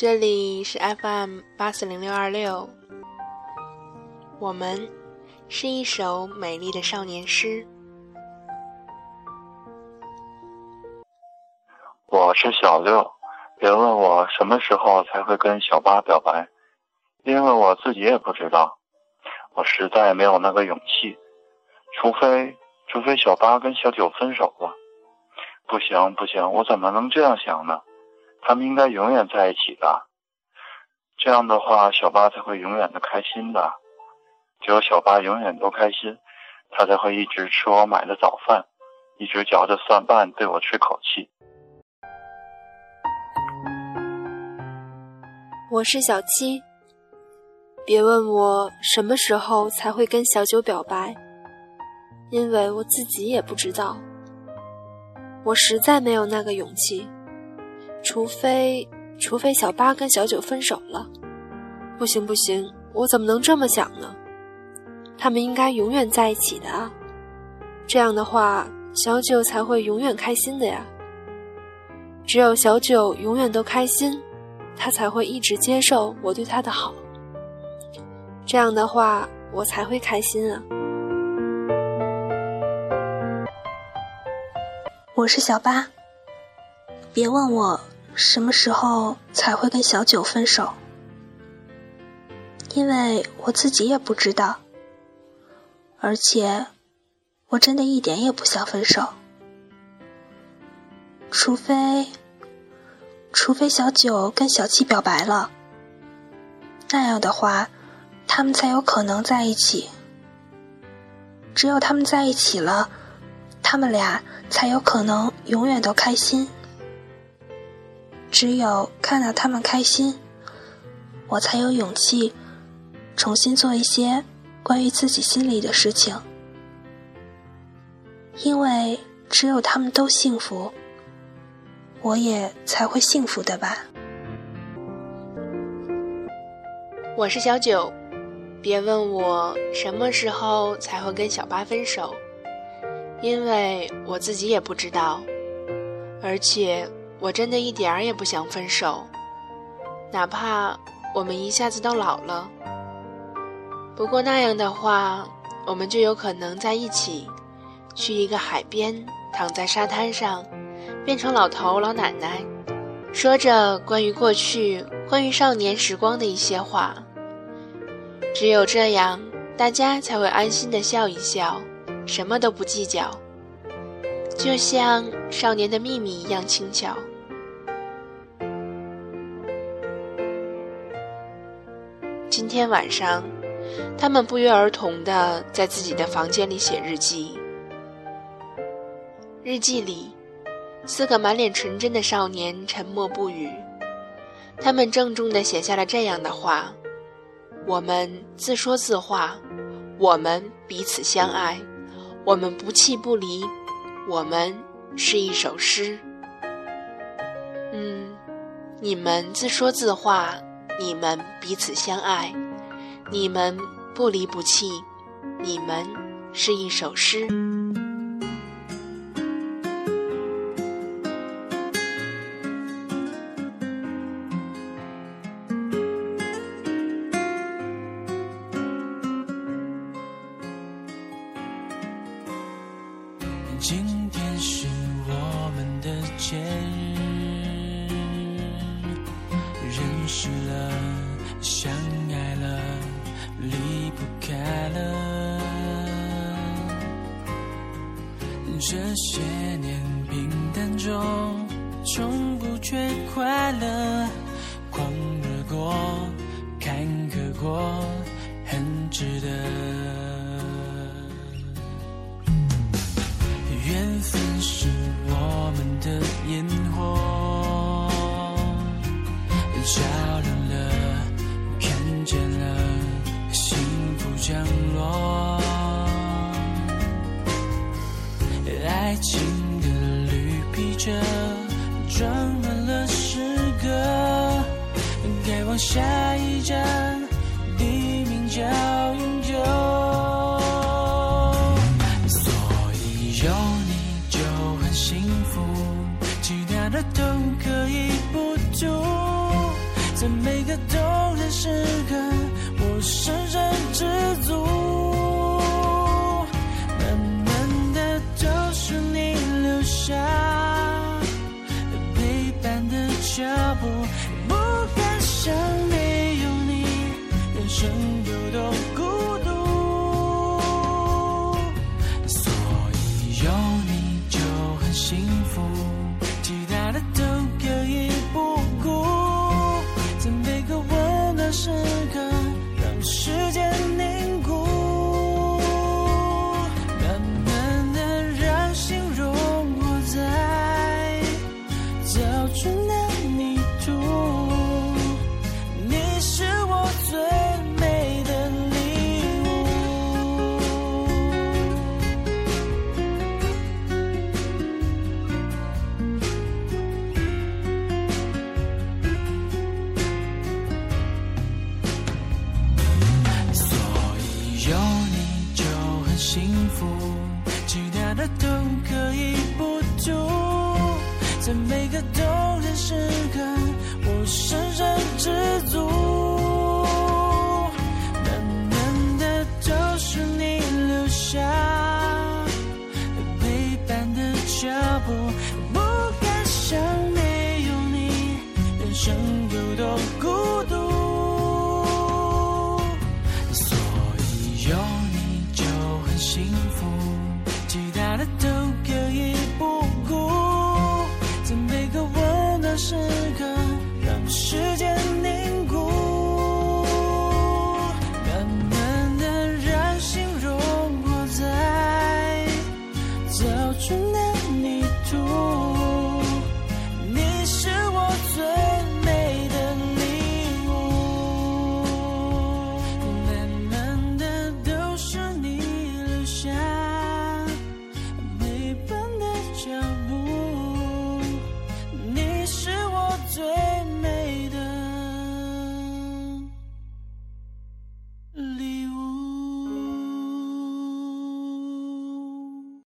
这里是 FM 八四零六二六，我们是一首美丽的少年诗。我是小六，别问我什么时候才会跟小八表白，因为我自己也不知道，我实在没有那个勇气，除非除非小八跟小九分手了。不行不行，我怎么能这样想呢？他们应该永远在一起的，这样的话，小八才会永远的开心的。只有小八永远都开心，他才会一直吃我买的早饭，一直嚼着蒜瓣对我吹口气。我是小七，别问我什么时候才会跟小九表白，因为我自己也不知道。我实在没有那个勇气。除非，除非小八跟小九分手了，不行不行，我怎么能这么想呢？他们应该永远在一起的啊，这样的话，小九才会永远开心的呀。只有小九永远都开心，他才会一直接受我对他的好。这样的话，我才会开心啊。我是小八，别问我。什么时候才会跟小九分手？因为我自己也不知道，而且我真的一点也不想分手。除非，除非小九跟小七表白了，那样的话，他们才有可能在一起。只有他们在一起了，他们俩才有可能永远都开心。只有看到他们开心，我才有勇气重新做一些关于自己心里的事情。因为只有他们都幸福，我也才会幸福的吧。我是小九，别问我什么时候才会跟小八分手，因为我自己也不知道，而且。我真的一点儿也不想分手，哪怕我们一下子都老了。不过那样的话，我们就有可能在一起，去一个海边，躺在沙滩上，变成老头老奶奶，说着关于过去、关于少年时光的一些话。只有这样，大家才会安心的笑一笑，什么都不计较，就像少年的秘密一样轻巧。今天晚上，他们不约而同的在自己的房间里写日记。日记里，四个满脸纯真的少年沉默不语。他们郑重的写下了这样的话：“我们自说自话，我们彼此相爱，我们不弃不离，我们是一首诗。”嗯，你们自说自话。你们彼此相爱，你们不离不弃，你们是一首诗。今天是我们的节日，识了。相爱了，离不开了。这些年平淡中，从不缺快乐。狂热过，坎坷过，很值得。缘分是我们的烟火，降落，爱情的绿皮车装满了诗歌，该往下一站，地名叫永久。所以有你就很幸福，其他的都可以不读。